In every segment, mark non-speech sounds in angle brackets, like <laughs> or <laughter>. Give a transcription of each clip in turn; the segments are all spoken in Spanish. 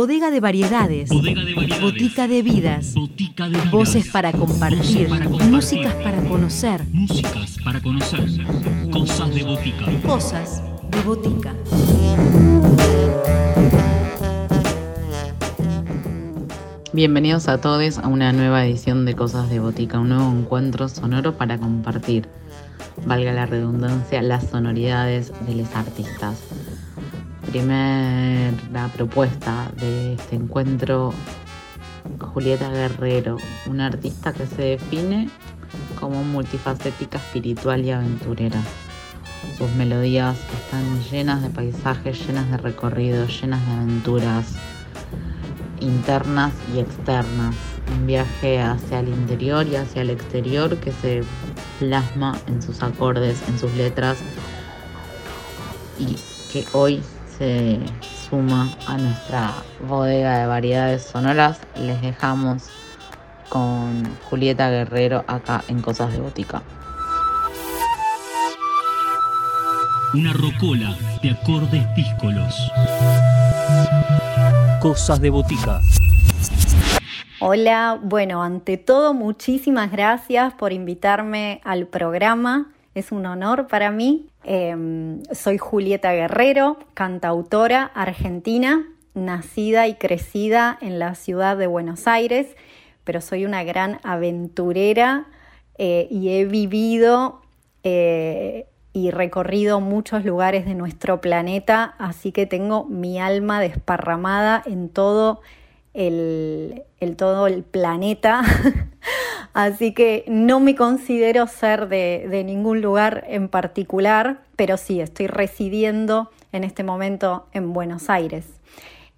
Bodega de variedades. Botica de vidas. Voces para compartir. Músicas para conocer. Músicas para conocer. Cosas de botica. Cosas de botica. Bienvenidos a todos a una nueva edición de Cosas de Botica, un nuevo encuentro sonoro para compartir, valga la redundancia, las sonoridades de los artistas primera propuesta de este encuentro, Julieta Guerrero, una artista que se define como multifacética, espiritual y aventurera. Sus melodías están llenas de paisajes, llenas de recorridos, llenas de aventuras internas y externas. Un viaje hacia el interior y hacia el exterior que se plasma en sus acordes, en sus letras y que hoy se suma a nuestra bodega de variedades sonoras, les dejamos con Julieta Guerrero acá en Cosas de Botica. Una rocola de acordes díscolos. Cosas de Botica. Hola, bueno, ante todo muchísimas gracias por invitarme al programa. Es un honor para mí. Em, soy Julieta Guerrero, cantautora argentina, nacida y crecida en la ciudad de Buenos Aires, pero soy una gran aventurera eh, y he vivido eh, y recorrido muchos lugares de nuestro planeta, así que tengo mi alma desparramada en todo todo el planeta. <laughs> Así que no me considero ser de, ningún lugar en particular, pero sí, estoy residiendo en este momento en Buenos Aires.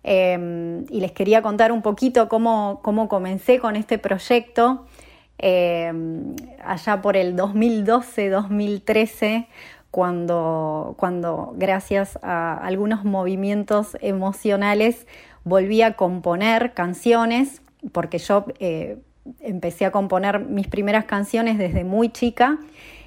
Em, y les quería contar un poquito cómo, comencé con este proyecto. Em, allá por el 2012-2013, cuando, cuando gracias a algunos movimientos emocionales volví a componer canciones, porque yo eh, empecé a componer mis primeras canciones desde muy chica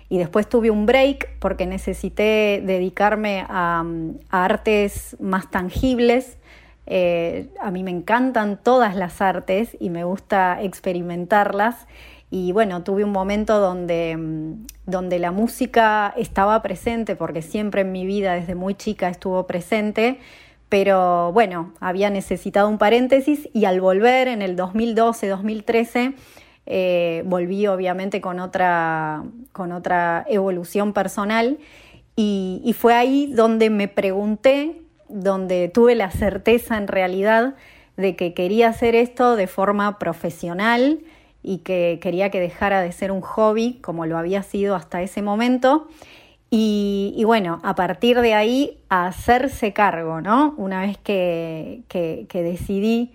y después tuve un break porque necesité dedicarme a, artes más tangibles. Eh, a mí me encantan todas las artes y me gusta experimentarlas. Y bueno, tuve un momento donde, donde la música estaba presente, porque siempre en mi vida desde muy chica estuvo presente, pero bueno, había necesitado un paréntesis y al volver en el 2012-2013 eh, volví obviamente con otra, con otra evolución personal y, fue ahí donde me pregunté, donde tuve la certeza en realidad de que quería hacer esto de forma profesional y que quería que dejara de ser un hobby como lo había sido hasta ese momento y, bueno, a partir de ahí, a hacerse cargo, ¿no? Una vez que, decidí,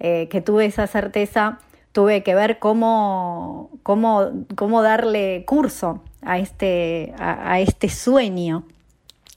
eh, que tuve esa certeza, tuve que ver cómo, cómo, darle curso a este, a, este sueño.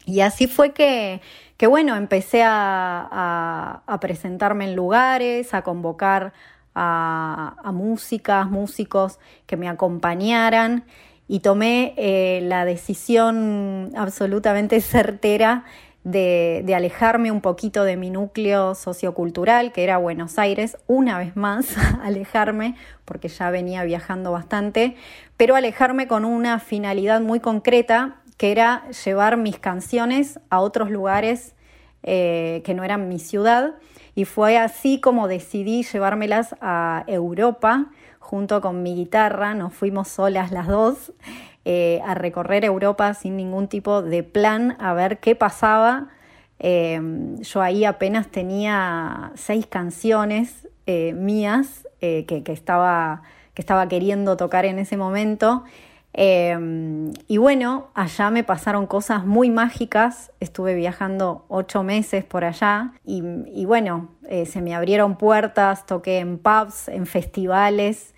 Y así fue que, que bueno, empecé a, presentarme en lugares, a convocar a, músicas, músicos que me acompañaran. Y tomé eh, la decisión absolutamente <laughs> certera de, alejarme un poquito de mi núcleo sociocultural, que era Buenos Aires, una vez más, <laughs> alejarme, porque ya venía viajando bastante, pero alejarme con una finalidad muy concreta, que era llevar mis canciones a otros lugares eh, que no eran mi ciudad, y fue así como decidí llevármelas a Europa junto con mi guitarra, nos fuimos solas las dos eh, a recorrer Europa sin ningún tipo de plan, a ver qué pasaba. Em, yo ahí apenas tenía seis canciones eh, mías eh, que, estaba, que estaba queriendo tocar en ese momento. Em, y bueno, allá me pasaron cosas muy mágicas, estuve viajando ocho meses por allá y, bueno, se me abrieron puertas, toqué en pubs, en festivales,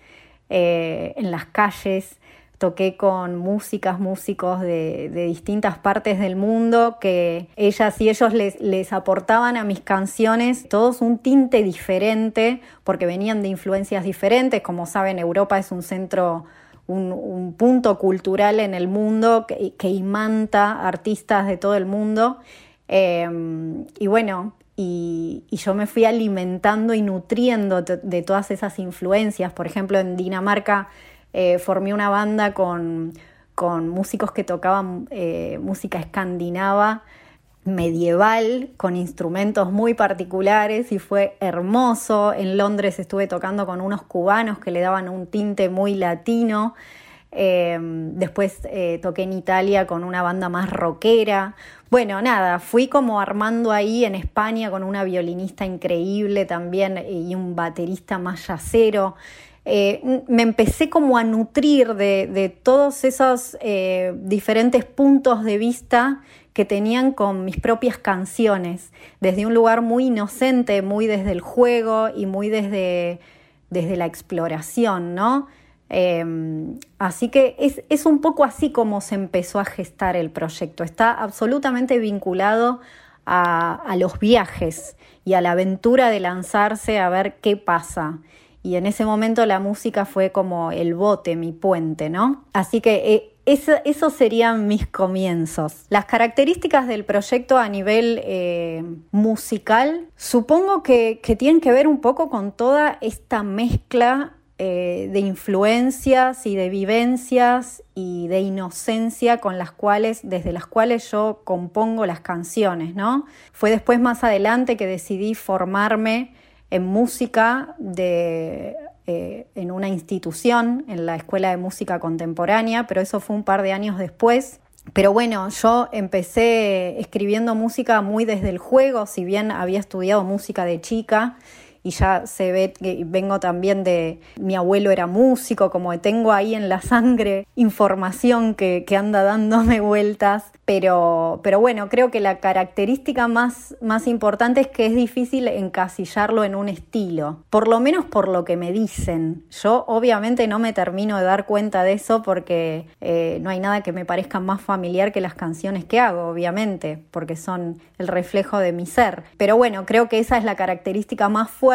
eh, en las calles, toqué con músicas, músicos de, distintas partes del mundo, que ellas y ellos les, aportaban a mis canciones todos un tinte diferente, porque venían de influencias diferentes. Como saben, Europa es un centro, un, punto cultural en el mundo que, imanta artistas de todo el mundo. Em, y bueno, y, yo me fui alimentando y nutriendo de, todas esas influencias. Por ejemplo, en Dinamarca eh, formé una banda con, músicos que tocaban eh, música escandinava medieval con instrumentos muy particulares y fue hermoso. En Londres estuve tocando con unos cubanos que le daban un tinte muy latino. Eh, después toqué en Italia con una banda más rockera. Bueno, nada, fui como armando ahí en España con una violinista increíble también y un baterista más yacero. Eh, me empecé como a nutrir de, todos esos eh, diferentes puntos de vista que tenían con mis propias canciones, desde un lugar muy inocente, muy desde el juego y muy desde, desde la exploración, ¿no? Em, así que es, un poco así como se empezó a gestar el proyecto. Está absolutamente vinculado a, los viajes y a la aventura de lanzarse a ver qué pasa. Y en ese momento la música fue como el bote, mi puente, ¿no? Así que eh, esos serían mis comienzos. Las características del proyecto a nivel eh, musical, supongo que, tienen que ver un poco con toda esta mezcla eh, de influencias y de vivencias y de inocencia con las cuales, desde las cuales yo compongo las canciones, ¿no? Fue después más adelante que decidí formarme en música de, eh, en una institución, en la Escuela de Música Contemporánea, pero eso fue un par de años después. Pero bueno, yo empecé escribiendo música muy desde el juego, si bien había estudiado música de chica y ya se ve que vengo también de mi abuelo era músico, como tengo ahí en la sangre información que, que anda dándome vueltas pero, pero bueno, creo que la característica más, más importante es que es difícil encasillarlo en un estilo, por lo menos por lo que me dicen. Yo obviamente no me termino de dar cuenta de eso porque eh, no hay nada que me parezca más familiar que las canciones que hago, obviamente, porque son el reflejo de mi ser. Pero bueno, creo que esa es la característica más fuerte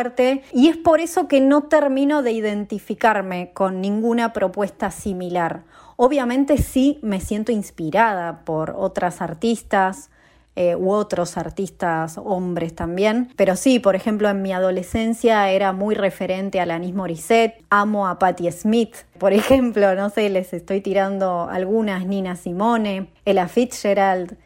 y es por eso que no termino de identificarme con ninguna propuesta similar Obviamente sí me siento inspirada por otras artistas, eh, u otros artistas hombres también. Pero sí, por ejemplo, en mi adolescencia era muy referente a Alanis Morissette, amo a Patti Smith, por <laughs> ejemplo, no sé, les estoy tirando algunas, Nina Simone, Ella Fitzgerald.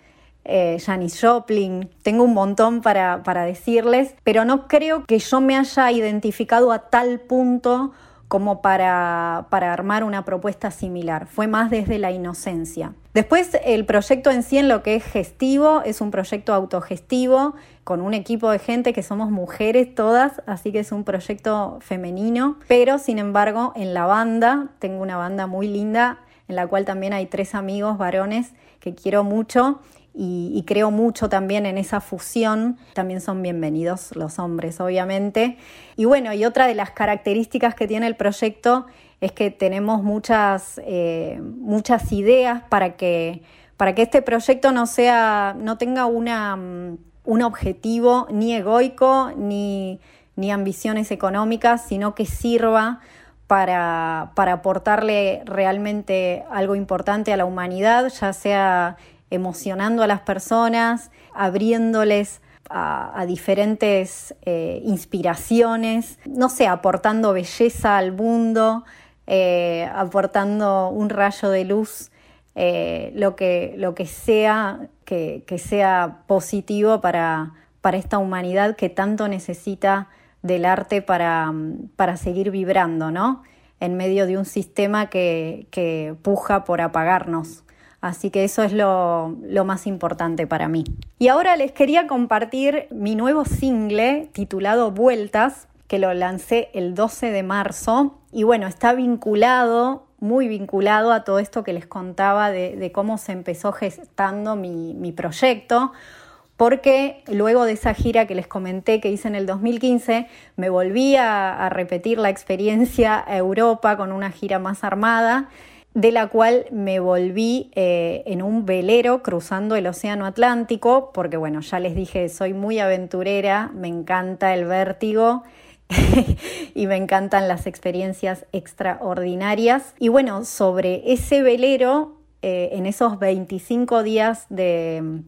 Eh, Janis Joplin, tengo un montón para, para decirles, pero no creo que yo me haya identificado a tal punto como para, armar una propuesta similar. Fue más desde la inocencia. Después el proyecto en sí en lo que es gestivo es un proyecto autogestivo con un equipo de gente que somos mujeres todas, así que es un proyecto femenino, pero sin embargo en la banda, tengo una banda muy linda en la cual también hay tres amigos varones que quiero mucho y, creo mucho también en esa fusión. También son bienvenidos los hombres, obviamente. Y bueno, y otra de las características que tiene el proyecto es que tenemos muchas, eh, muchas ideas para que, para que este proyecto no, sea, no tenga una, mm, un objetivo ni egoico ni, ni ambiciones económicas, sino que sirva para, para, aportarle realmente algo importante a la humanidad, ya sea emocionando a las personas, abriéndoles a, diferentes eh, inspiraciones, no sé, aportando belleza al mundo, eh, aportando un rayo de luz, eh, lo, que, lo que sea que, sea positivo para, para, esta humanidad que tanto necesita del arte para, para seguir vibrando, ¿no? En medio de un sistema que, que puja por apagarnos. Así que eso es lo, más importante para mí. Y ahora les quería compartir mi nuevo single titulado Vueltas, que lo lancé el 12 de marzo. Y bueno, está vinculado, muy vinculado a todo esto que les contaba de, cómo se empezó gestando mi, proyecto porque luego de esa gira que les comenté que hice en el 2015, me volví a, a, repetir la experiencia a Europa con una gira más armada de la cual me volví eh, en un velero cruzando el Océano Atlántico, porque bueno, ya les dije, soy muy aventurera, me encanta el vértigo <laughs> y me encantan las experiencias extraordinarias. Y bueno, sobre ese velero, eh, en esos 25 días de,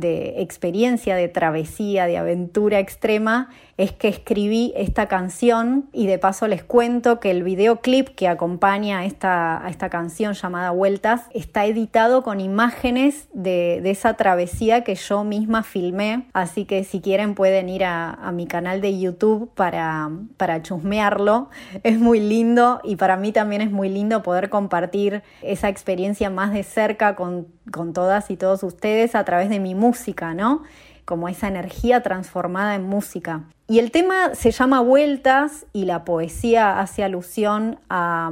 de experiencia, de travesía, de aventura extrema, es que escribí esta canción y de paso les cuento que el videoclip que acompaña a esta, esta canción llamada Vueltas está editado con imágenes de, esa travesía que yo misma filmé, así que si quieren pueden ir a, a mi canal de YouTube para, para chusmearlo. Es muy lindo y para mí también es muy lindo poder compartir esa experiencia más de cerca con, con todas y todos ustedes a través de mi música, ¿no? como esa energía transformada en música. Y el tema se llama Vueltas y la poesía hace alusión a,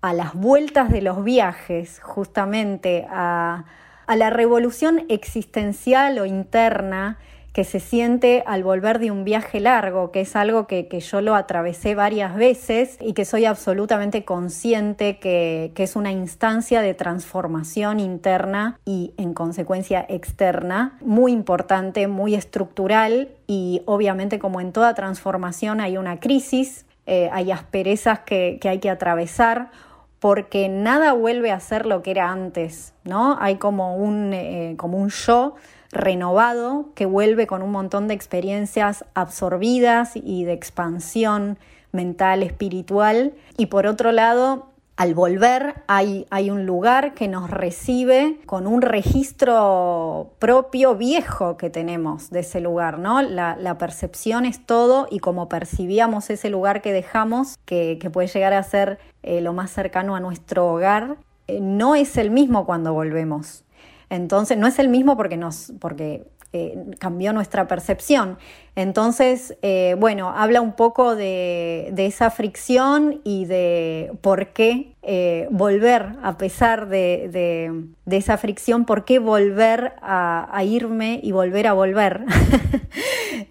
las vueltas de los viajes, justamente a la revolución existencial o interna que se siente al volver de un viaje largo, que es algo que, yo lo atravesé varias veces y que soy absolutamente consciente que, que, es una instancia de transformación interna y en consecuencia externa, muy importante, muy estructural y obviamente como en toda transformación hay una crisis, eh, hay asperezas que, que hay que atravesar porque nada vuelve a ser lo que era antes, ¿no? Hay como un, eh, como un yo renovado que vuelve con un montón de experiencias absorbidas y de expansión mental, espiritual. Y por otro lado, al volver hay, hay, un lugar que nos recibe con un registro propio viejo que tenemos de ese lugar, ¿no? La, percepción es todo y como percibíamos ese lugar que dejamos, que, puede llegar a ser eh, lo más cercano a nuestro hogar, eh, no es el mismo cuando volvemos. Entonces, no es el mismo porque, nos, porque eh, cambió nuestra percepción. Entonces, eh, bueno, habla un poco de, esa fricción y de por qué eh, volver, a pesar de, esa fricción, por qué volver a, irme y volver a volver.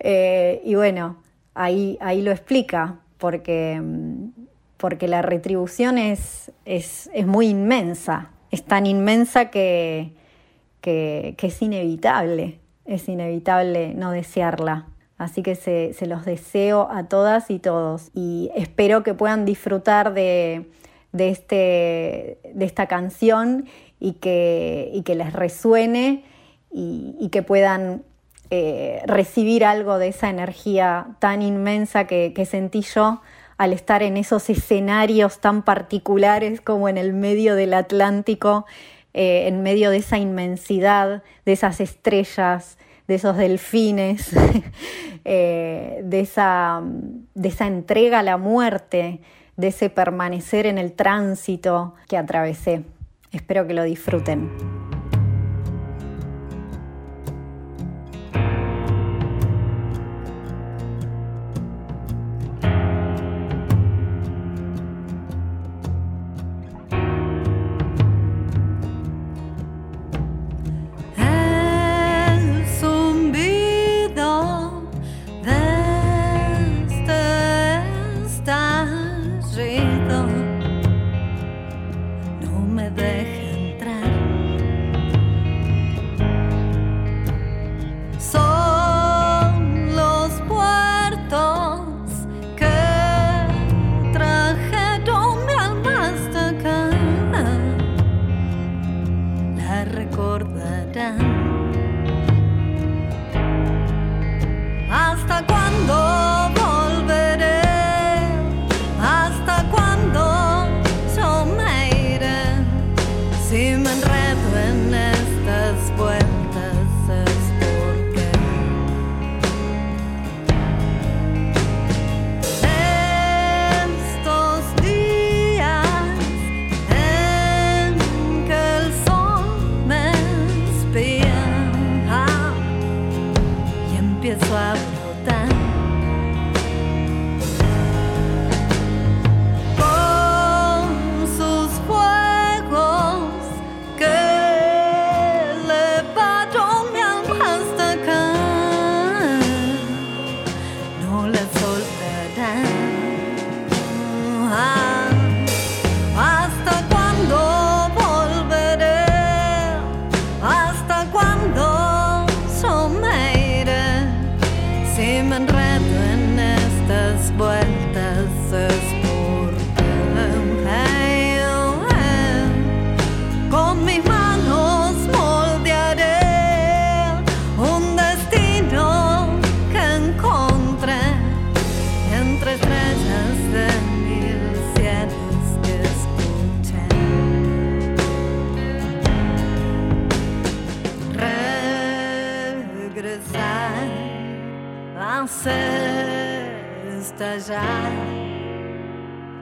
<laughs> y bueno, ahí, ahí lo explica, porque, porque la retribución es, es, es muy inmensa, es tan inmensa que que, es inevitable, es inevitable no desearla. Así que se, los deseo a todas y todos y espero que puedan disfrutar de, este, de esta canción y que, que les resuene y, que puedan eh, recibir algo de esa energía tan inmensa que sentí yo al estar en esos escenarios tan particulares como en el medio del Atlántico eh, en medio de esa inmensidad, de esas estrellas, de esos delfines, <laughs> eh, de, esa, de esa entrega a la muerte, de ese permanecer en el tránsito que atravesé. Espero que lo disfruten.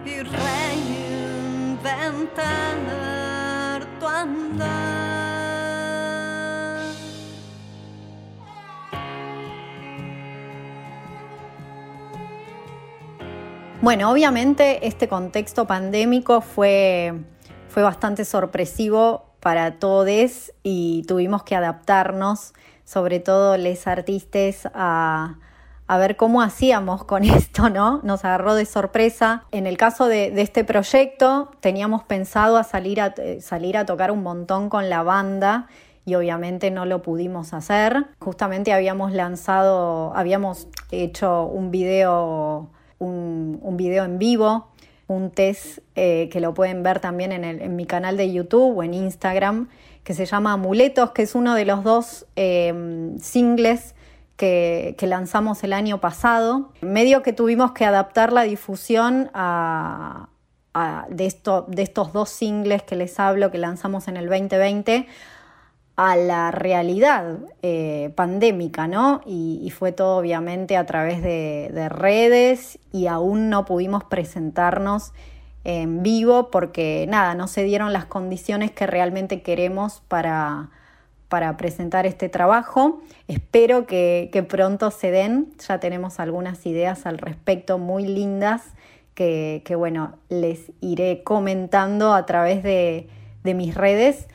Y reinventar tu andar. Bueno, obviamente este contexto pandémico fue, fue bastante sorpresivo para todos y tuvimos que adaptarnos, sobre todo los artistas, a, ver cómo hacíamos con <laughs> esto, ¿no? Nos agarró de sorpresa. En el caso de, este proyecto, teníamos pensado a salir, a eh, salir a tocar un montón con la banda y obviamente no lo pudimos hacer. Justamente habíamos lanzado, habíamos hecho un video un, video en vivo, un test eh, que lo pueden ver también en, mi canal de YouTube o en Instagram, que se llama Amuletos, que es uno de los dos em, singles que, lanzamos el año pasado. Medio que tuvimos que adaptar la difusión de, esto, de estos dos singles que les hablo, que lanzamos en el 2020, a la realidad eh, pandémica, ¿no? Y, fue todo obviamente a través de, redes y aún no pudimos presentarnos en vivo porque nada, no se dieron las condiciones que realmente queremos para, para presentar este trabajo. Espero que, pronto se den, ya tenemos algunas ideas al respecto muy lindas que, bueno, les iré comentando a través de, de mis redes.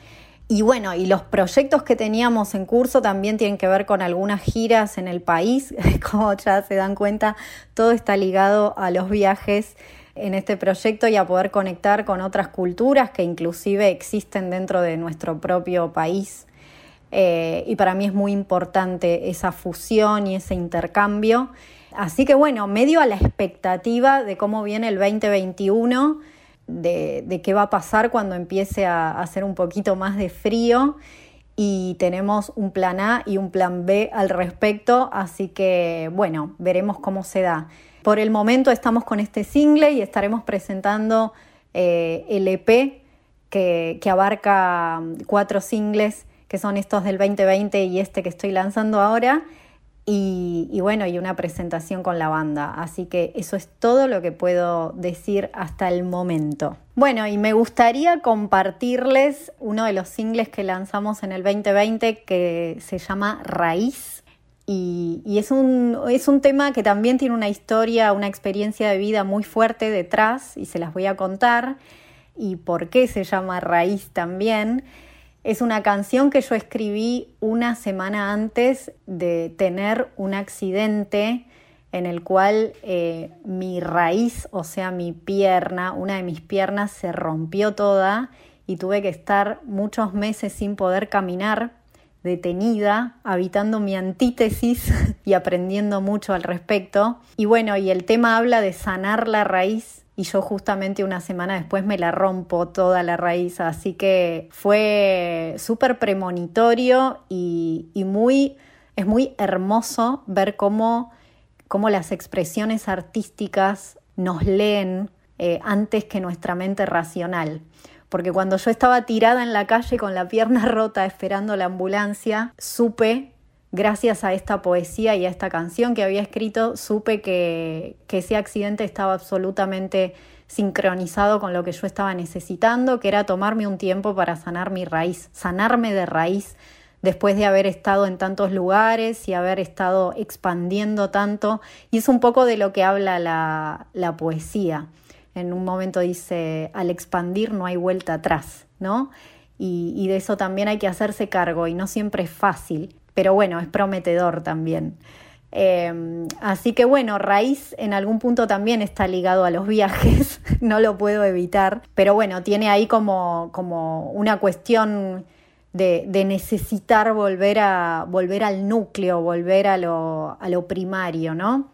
Y bueno, y los proyectos que teníamos en curso también tienen que ver con algunas giras en el país. <laughs> Como ya se dan cuenta, todo está ligado a los viajes en este proyecto y a poder conectar con otras culturas que inclusive existen dentro de nuestro propio país. Eh, y para mí es muy importante esa fusión y ese intercambio. Así que bueno, medio a la expectativa de cómo viene el 2021 de, qué va a pasar cuando empiece a hacer un poquito más de frío y tenemos un plan A y un plan B al respecto, así que bueno, veremos cómo se da. Por el momento estamos con este single y estaremos presentando eh, el EP que, que abarca cuatro singles que son estos del 2020 y este que estoy lanzando ahora y, bueno, y una presentación con la banda. Así que eso es todo lo que puedo decir hasta el momento. Bueno, y me gustaría compartirles uno de los singles que lanzamos en el 2020 que se llama Raíz. Y, es, un, es un tema que también tiene una historia, una experiencia de vida muy fuerte detrás y se las voy a contar. Y por qué se llama Raíz también. Es una canción que yo escribí una semana antes de tener un accidente en el cual eh, mi raíz, o sea, mi pierna, una de mis piernas se rompió toda y tuve que estar muchos meses sin poder caminar, detenida, habitando mi antítesis <laughs> y aprendiendo mucho al respecto. Y bueno, y el tema habla de sanar la raíz y yo justamente una semana después me la rompo toda la raíz, así que fue súper premonitorio y, muy, es muy hermoso ver cómo, cómo las expresiones artísticas nos leen eh, antes que nuestra mente racional. Porque cuando yo estaba tirada en la calle con la pierna <laughs> rota esperando la ambulancia, supe gracias a esta poesía y a esta canción que había escrito, supe que, ese accidente estaba absolutamente sincronizado con lo que yo estaba necesitando, que era tomarme un tiempo para sanar mi raíz, sanarme de raíz después de haber estado en tantos lugares y haber estado expandiendo tanto. Y es un poco de lo que habla la, poesía. En un momento dice, al expandir no hay vuelta atrás, ¿no? Y, y de eso también hay que hacerse cargo y no siempre es fácil pero bueno, es prometedor también. Em, así que bueno, raíz en algún punto también está ligado a los viajes, <laughs> no lo puedo evitar, pero bueno, tiene ahí como, como una cuestión de, de, necesitar volver, a, volver al núcleo, volver a lo, a lo primario, ¿no?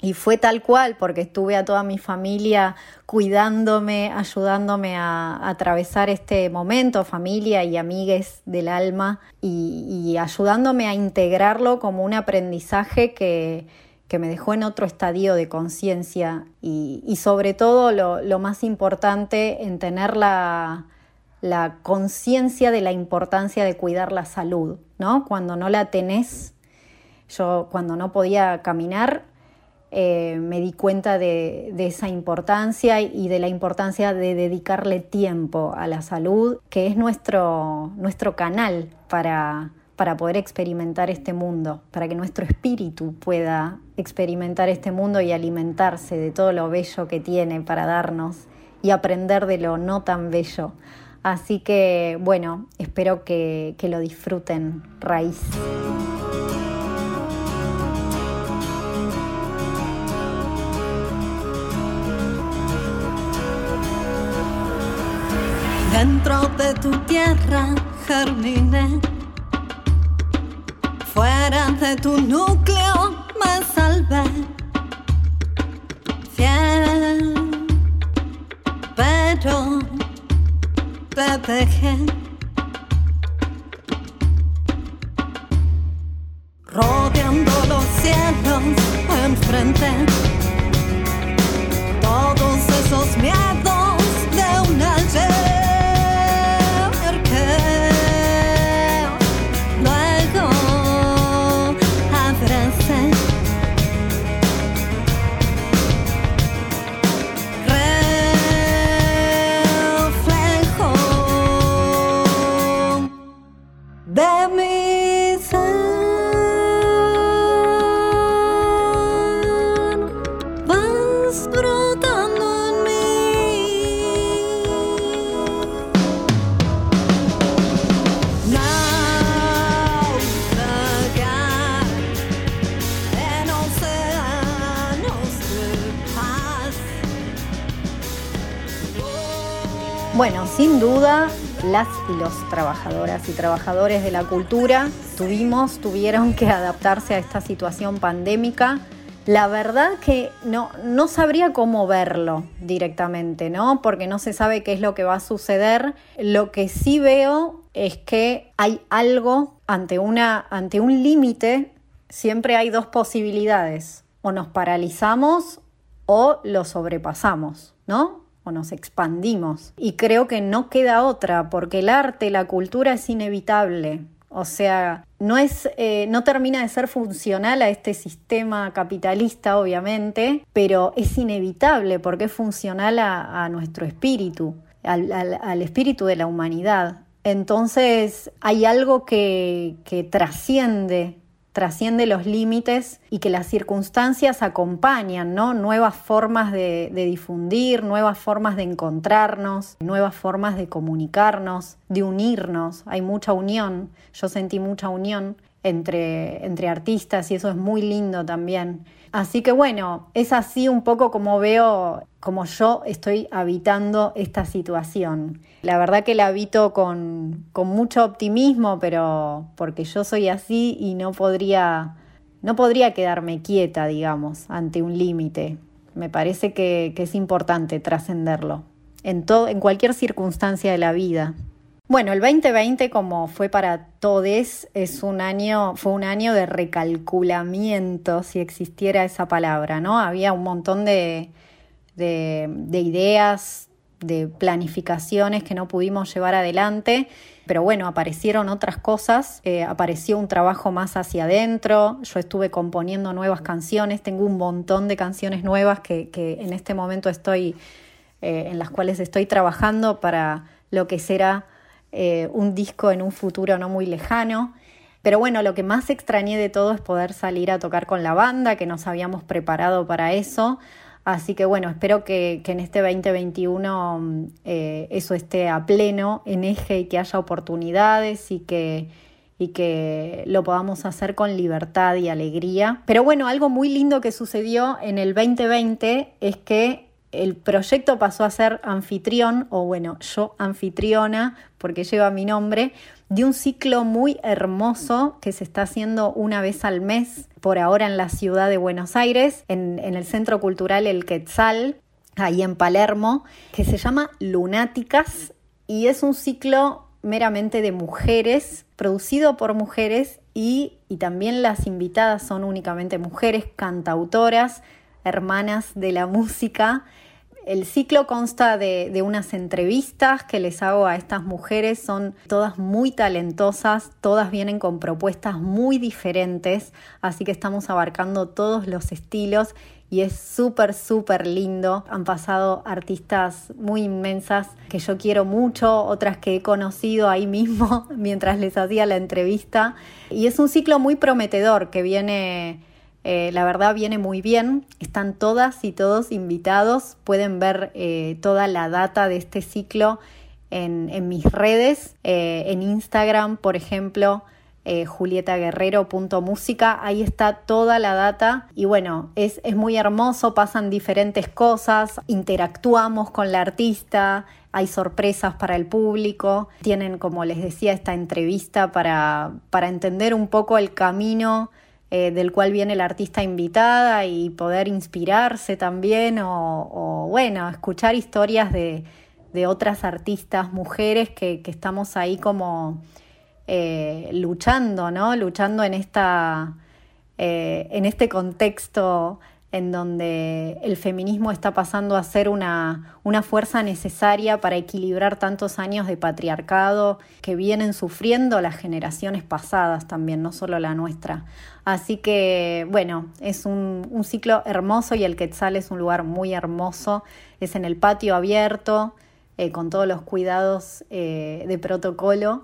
Y fue tal cual, porque estuve a toda mi familia cuidándome, ayudándome a, atravesar este momento, familia y amigues del alma, y, ayudándome a integrarlo como un aprendizaje que, me dejó en otro estadio de conciencia y, sobre todo lo, más importante en tener la, la conciencia de la importancia de cuidar la salud, ¿no? Cuando no la tenés Yo cuando no podía caminar eh, me di cuenta de, esa importancia y de la importancia de dedicarle tiempo a la salud, que es nuestro, nuestro canal para, para poder experimentar este mundo, para que nuestro espíritu pueda experimentar este mundo y alimentarse de todo lo bello que tiene para darnos y aprender de lo no tan bello. Así que bueno, espero que, que lo disfruten raíz. Dentro de tu tierra germiné, fuera de tu núcleo me salvé. Fiel, pero te dejé. Rodeando los cielos enfrente, y los trabajadoras y trabajadores de la cultura tuvimos, tuvieron que adaptarse a esta situación pandémica. La verdad que no, no sabría cómo verlo directamente, ¿no? Porque no se sabe qué es lo que va a suceder. Lo que sí veo es que hay algo ante, una, ante un límite, siempre hay dos posibilidades. O nos paralizamos o lo sobrepasamos, ¿no? Nos expandimos. Y creo que no queda otra, porque el arte, la cultura es inevitable. O sea, no, es, eh, no termina de ser funcional a este sistema capitalista, obviamente, pero es inevitable porque es funcional a, nuestro espíritu, al, espíritu de la humanidad. Entonces hay algo que, que trasciende trasciende los límites y que las circunstancias acompañan, ¿no? Nuevas formas de, difundir, nuevas formas de encontrarnos, nuevas formas de comunicarnos, de unirnos. Hay mucha unión, yo sentí mucha unión entre, entre artistas y eso es muy lindo también. Así que bueno, es así un poco como veo, como yo estoy habitando esta situación. La verdad que la habito con, con mucho optimismo, pero porque yo soy así y no podría, no podría quedarme quieta, digamos, ante un límite. Me parece que, que es importante trascenderlo en, en cualquier circunstancia de la vida. Bueno, el 2020, como fue para todos, es un año, fue un año de recalculamiento, si existiera esa palabra, ¿no? Había un montón de, ideas, de planificaciones que no pudimos llevar adelante, pero bueno, aparecieron otras cosas, eh, apareció un trabajo más hacia adentro, yo estuve componiendo nuevas canciones, tengo un montón de canciones nuevas que, en este momento estoy, eh, en las cuales estoy trabajando para lo que será eh, un disco en un futuro no muy lejano. Pero bueno, lo que más extrañé de todo es poder salir a tocar con la banda, que nos habíamos preparado para eso. Así que bueno, espero que, en este 2021 eh, eso esté a pleno, en eje y que haya oportunidades y que, y que lo podamos hacer con libertad y alegría. Pero bueno, algo muy lindo que sucedió en el 2020 es que el proyecto pasó a ser anfitrión, o bueno, yo anfitriona, porque lleva mi nombre, de un ciclo muy hermoso que se está haciendo una vez al mes, por ahora en la ciudad de Buenos Aires, en, el Centro Cultural El Quetzal, ahí en Palermo, que se llama Lunáticas y es un ciclo meramente de mujeres, producido por mujeres y, y también las invitadas son únicamente mujeres cantautoras, hermanas de la música El ciclo consta de, unas entrevistas que les hago a estas mujeres, son todas muy talentosas, todas vienen con propuestas muy diferentes, así que estamos abarcando todos los estilos y es súper, súper lindo. Han pasado artistas muy inmensas que yo quiero mucho, otras que he conocido ahí mismo <laughs> mientras les hacía la entrevista. Y es un ciclo muy prometedor que viene eh, la verdad viene muy bien, están todas y todos invitados, pueden ver eh, toda la data de este ciclo en, mis redes, eh, en Instagram, por ejemplo, julietaguerrero.música, ahí está toda la data. Y bueno, es, es muy hermoso, pasan diferentes cosas, interactuamos con la artista, hay sorpresas para el público, tienen, como les decía, esta entrevista para, para entender un poco el camino eh, del cual viene la artista invitada y poder inspirarse también o, bueno, escuchar historias de, otras artistas mujeres que, estamos ahí como eh, luchando, ¿no? Luchando en, esta, eh, en este contexto en donde el feminismo está pasando a ser una, una, fuerza necesaria para equilibrar tantos años de patriarcado que vienen sufriendo las generaciones pasadas también, no solo la nuestra. Así que, bueno, es un, un ciclo hermoso y el Quetzal es un lugar muy hermoso, es en el patio abierto, eh, con todos los cuidados eh, de protocolo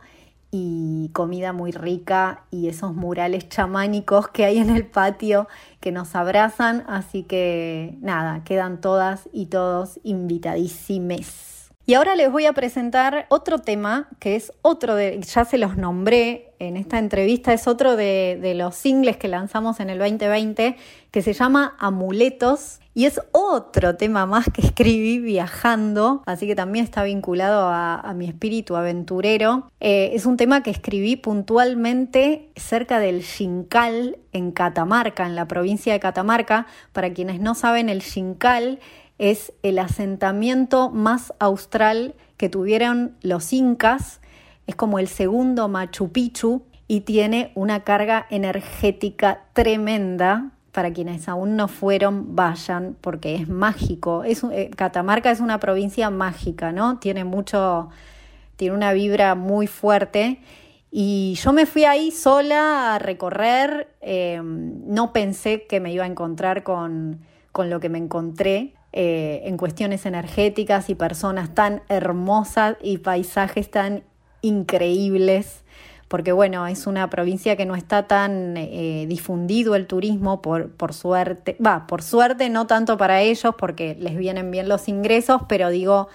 y comida muy rica y esos murales chamánicos que hay en el patio que nos abrazan, así que nada, quedan todas y todos invitadísimes. Y ahora les voy a presentar otro tema que es otro de, ya se los nombré en esta entrevista, es otro de, los singles que lanzamos en el 2020 que se llama Amuletos y es otro tema más que escribí viajando, así que también está vinculado a, mi espíritu aventurero. Eh, es un tema que escribí puntualmente cerca del Xincal en Catamarca, en la provincia de Catamarca. Para quienes no saben, el Xincal es el asentamiento más austral que tuvieron los incas, es como el segundo Machu Picchu y tiene una carga energética tremenda. Para quienes aún no fueron, vayan porque es mágico. Es, eh, Catamarca es una provincia mágica, ¿no? Tiene mucho, tiene una vibra muy fuerte. Y yo me fui ahí sola a recorrer. Eh, no pensé que me iba a encontrar con, con lo que me encontré. Eh, en cuestiones energéticas y personas tan hermosas y paisajes tan increíbles, porque bueno, es una provincia que no está tan eh, difundido el turismo por, por suerte, va, por suerte no tanto para ellos porque les vienen bien los ingresos, pero digo,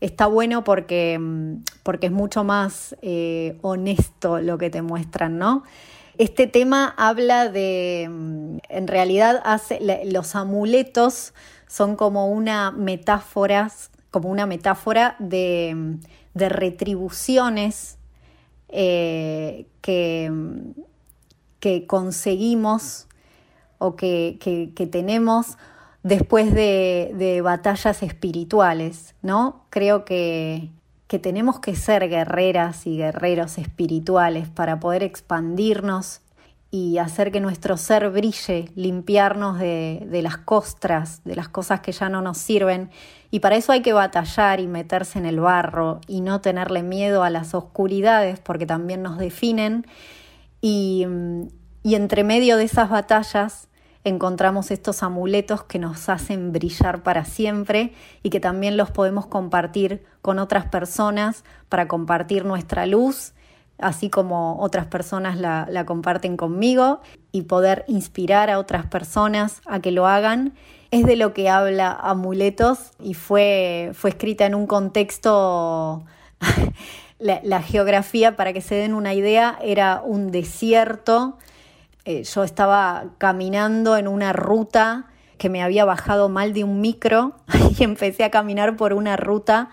está bueno porque, mm, porque es mucho más eh, honesto lo que te muestran, ¿no? Este tema habla de, mm, en realidad hace, los amuletos son como una metáfora, como una metáfora de, retribuciones eh, que, que, conseguimos o que, tenemos después de, batallas espirituales, ¿no? Creo que, que tenemos que ser guerreras y guerreros espirituales para poder expandirnos y hacer que nuestro ser brille, limpiarnos de, las costras, de las cosas que ya no nos sirven. Y para eso hay que batallar y meterse en el barro y no tenerle miedo a las oscuridades porque también nos definen. Y, y entre medio de esas batallas encontramos estos amuletos que nos hacen brillar para siempre y que también los podemos compartir con otras personas para compartir nuestra luz así como otras personas la, comparten conmigo y poder inspirar a otras personas a que lo hagan. Es de lo que habla Amuletos y fue, fue escrita en un contexto, <laughs> la, geografía, para que se den una idea, era un desierto. Eh, yo estaba caminando en una ruta que me había bajado mal de un micro <laughs> y empecé a caminar por una ruta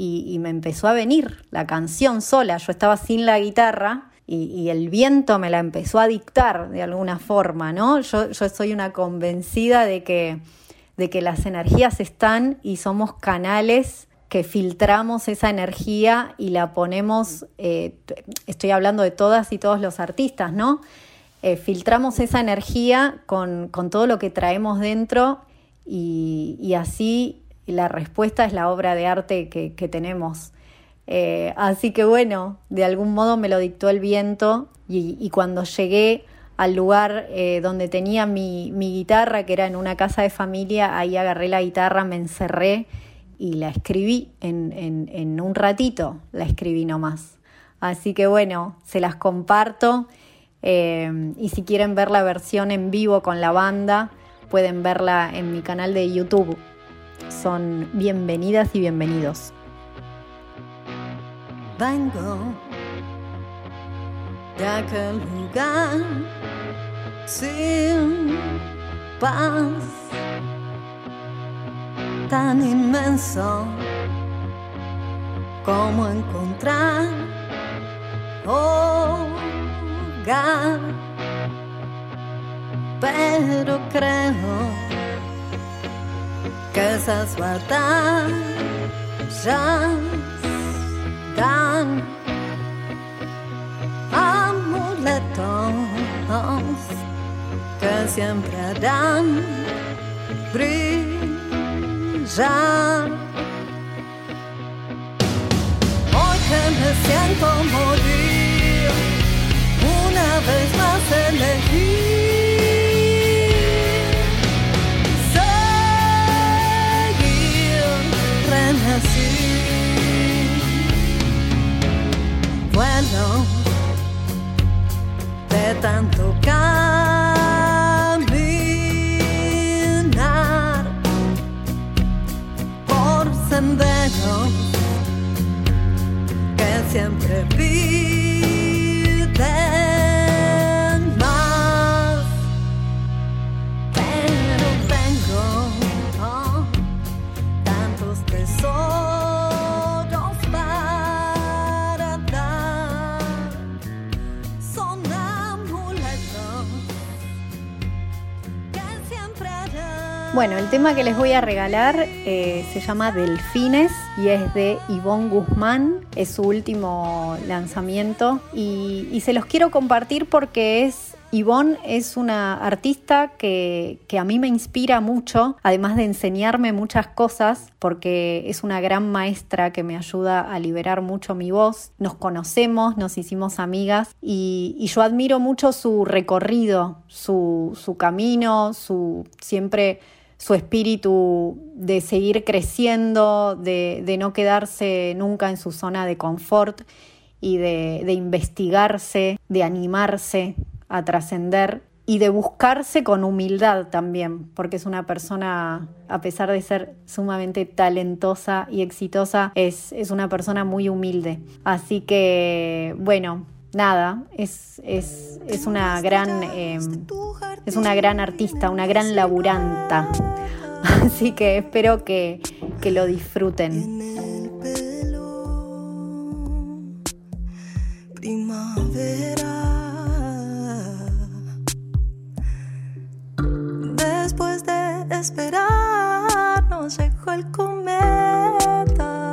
y, me empezó a venir la canción sola. Yo estaba sin la guitarra y, el viento me la empezó a dictar de alguna forma, ¿no? Yo, soy una convencida de que, de que las energías están y somos canales que filtramos esa energía y la ponemos, eh, estoy hablando de todas y todos los artistas, ¿no? Eh, filtramos esa energía con, todo lo que traemos dentro y así la respuesta es la obra de arte que, tenemos. Eh, así que bueno, de algún modo me lo dictó el viento y, cuando llegué al lugar eh, donde tenía mi, guitarra, que era en una casa de familia, ahí agarré la guitarra, me encerré y la escribí en, en un ratito, la escribí nomás. Así que bueno, se las comparto eh, y si quieren ver la versión en vivo con la banda, pueden verla en mi canal de YouTube. Son bienvenidas y bienvenidos. Vengo de aquel lugar sin paz tan inmenso como encontrar pero creo que esas batallas dan amuletos que siempre harán brillar. Hoy que me siento morir una vez más elegí seguir, tanto caminar Bueno, el tema que les voy a regalar eh, se llama Delfines y es de Ivonne Guzmán, es su último lanzamiento y, se los quiero compartir porque es Ivonne es una artista que, que, a mí me inspira mucho, además de enseñarme muchas cosas, porque es una gran maestra que me ayuda a liberar mucho mi voz. Nos conocemos, nos hicimos amigas y, y yo admiro mucho su recorrido, su, su camino, su siempre su espíritu de seguir creciendo, de, no quedarse nunca en su zona de confort y de, investigarse, de animarse a trascender y de buscarse con humildad también, porque es una persona, a pesar de ser sumamente talentosa y exitosa, es, es una persona muy humilde. Así que, bueno, nada, es, es, es una gran em, es una gran artista, una gran laburanta. <laughs> Así que espero que, que lo disfruten. Primavera. Después de esperar, nos dejó el cometa.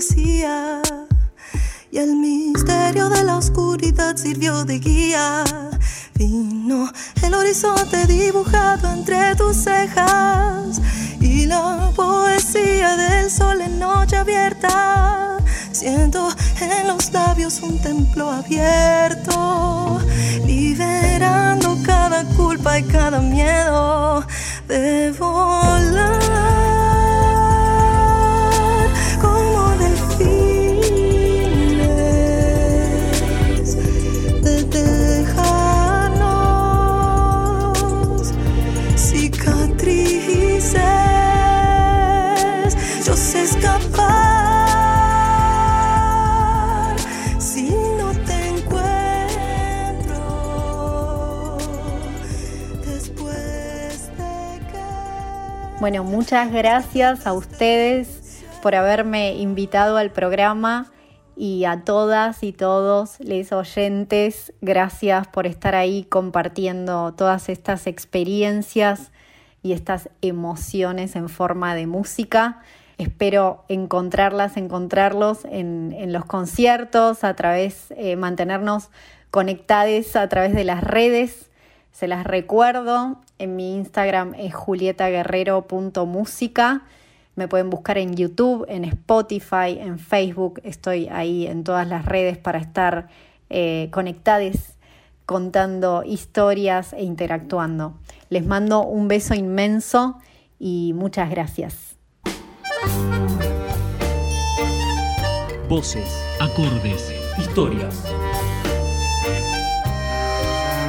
Y el misterio de la oscuridad sirvió de guía. Vino el horizonte dibujado entre tus cejas y la poesía del sol en noche abierta. Siento en los labios un templo abierto, liberando cada culpa y cada miedo de volar. Bueno, muchas gracias a ustedes por haberme invitado al programa y a todas y todos los oyentes, gracias por estar ahí compartiendo todas estas experiencias y estas emociones en forma de música. Espero encontrarlas, encontrarlos en, los conciertos, a través, eh, mantenernos conectados a través de las redes Se las recuerdo, en mi Instagram es julietaguerrero.música. Me pueden buscar en YouTube, en Spotify, en Facebook. Estoy ahí en todas las redes para estar eh, conectadas, contando historias e interactuando. Les mando un beso inmenso y muchas gracias. Voces, acordes, historias.